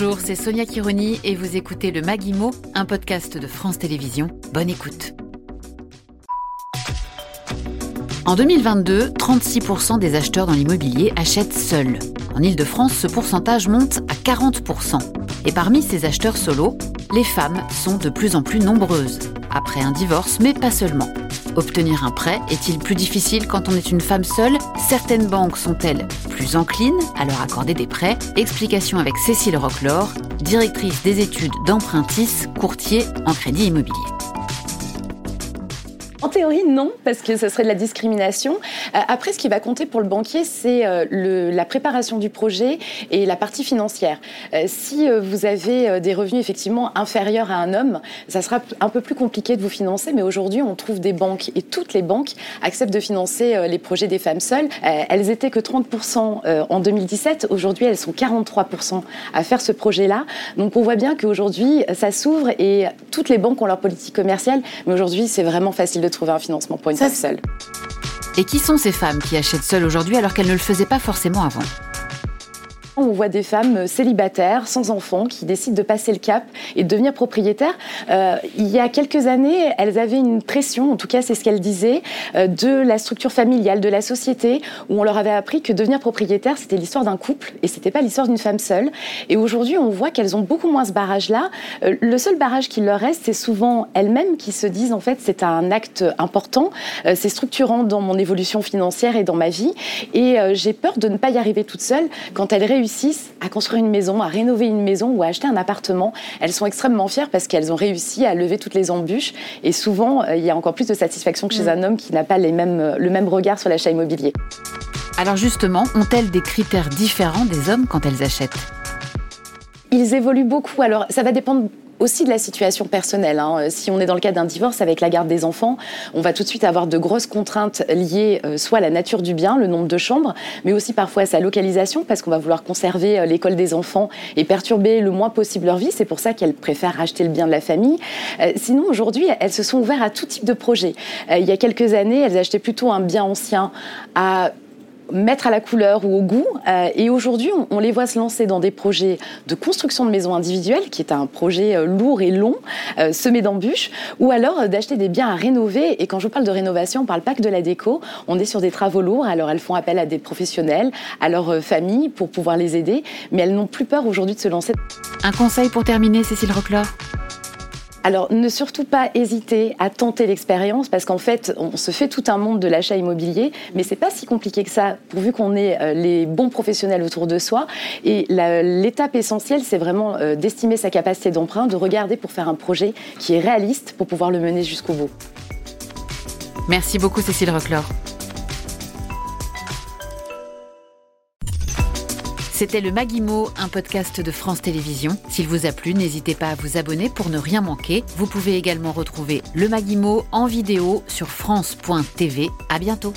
Bonjour, c'est Sonia Kironi et vous écoutez le Maguimo, un podcast de France Télévisions. Bonne écoute. En 2022, 36% des acheteurs dans l'immobilier achètent seuls. En Ile-de-France, ce pourcentage monte à 40%. Et parmi ces acheteurs solos, les femmes sont de plus en plus nombreuses, après un divorce, mais pas seulement. Obtenir un prêt est-il plus difficile quand on est une femme seule? Certaines banques sont-elles plus enclines à leur accorder des prêts? Explication avec Cécile Rocklor, directrice des études d'Empruntis, courtier en crédit immobilier. En théorie, non, parce que ce serait de la discrimination. Euh, après, ce qui va compter pour le banquier, c'est euh, la préparation du projet et la partie financière. Euh, si vous avez des revenus effectivement inférieurs à un homme, ça sera un peu plus compliqué de vous financer, mais aujourd'hui, on trouve des banques et toutes les banques acceptent de financer les projets des femmes seules. elles étaient que 30% en 2017, aujourd'hui, elles sont 43% à faire ce projet-là. Donc, on voit bien qu'aujourd'hui, ça s'ouvre et toutes les banques ont leur politique commerciale, mais aujourd'hui, c'est vraiment facile de trouver un financement pour une femme seule. Et qui sont ces femmes qui achètent seules aujourd'hui alors qu'elles ne le faisaient pas forcément avant? On voit des femmes célibataires, sans enfants, qui décident de passer le cap et de devenir propriétaires. Euh, il y a quelques années, elles avaient une pression, en tout cas c'est ce qu'elles disaient, euh, de la structure familiale, de la société, où on leur avait appris que devenir propriétaire, c'était l'histoire d'un couple et c'était pas l'histoire d'une femme seule. Et aujourd'hui, on voit qu'elles ont beaucoup moins ce barrage-là. Euh, le seul barrage qui leur reste, c'est souvent elles-mêmes qui se disent, en fait, c'est un acte important, c'est structurant dans mon évolution financière et dans ma vie. Et j'ai peur de ne pas y arriver toute seule quand elles réussissent à construire une maison, à rénover une maison ou à acheter un appartement, elles sont extrêmement fières parce qu'elles ont réussi à lever toutes les embûches. Et souvent, euh, il y a encore plus de satisfaction que chez mm. un homme qui n'a pas les mêmes, euh, le même regard sur l'achat immobilier. Alors justement, ont-elles des critères différents des hommes quand elles achètent? Ils évoluent beaucoup. Alors, ça va dépendre aussi de la situation personnelle. Hein. Si on est dans le cas d'un divorce avec la garde des enfants, on va tout de suite avoir de grosses contraintes liées euh, soit à la nature du bien, le nombre de chambres, mais aussi parfois à sa localisation, parce qu'on va vouloir conserver euh, l'école des enfants et perturber le moins possible leur vie. C'est pour ça qu'elles préfèrent acheter le bien de la famille. Euh, sinon, aujourd'hui, elles se sont ouvertes à tout type de projet. il y a quelques années, elles achetaient plutôt un bien ancien à mettre à la couleur ou au goût. Euh, et aujourd'hui, on, les voit se lancer dans des projets de construction de maisons individuelles, qui est un projet euh, lourd et long, euh, semé d'embûches, ou alors d'acheter des biens à rénover. Et quand je parle de rénovation, on ne parle pas que de la déco, on est sur des travaux lourds. Alors elles font appel à des professionnels, à leur famille pour pouvoir les aider, mais elles n'ont plus peur aujourd'hui de se lancer. Un conseil pour terminer, Cécile Roclor alors, ne surtout pas hésiter à tenter l'expérience parce qu'en fait, on se fait tout un monde de l'achat immobilier, mais c'est pas si compliqué que ça, pourvu qu'on ait euh, les bons professionnels autour de soi. Et l'étape essentielle, c'est vraiment euh, d'estimer sa capacité d'emprunt, de regarder pour faire un projet qui est réaliste pour pouvoir le mener jusqu'au bout. Merci beaucoup, Cécile Roclor. C'était le Maguimo, un podcast de France Télévisions. S'il vous a plu, n'hésitez pas à vous abonner pour ne rien manquer. Vous pouvez également retrouver le Maguimo en vidéo sur France.tv. À bientôt.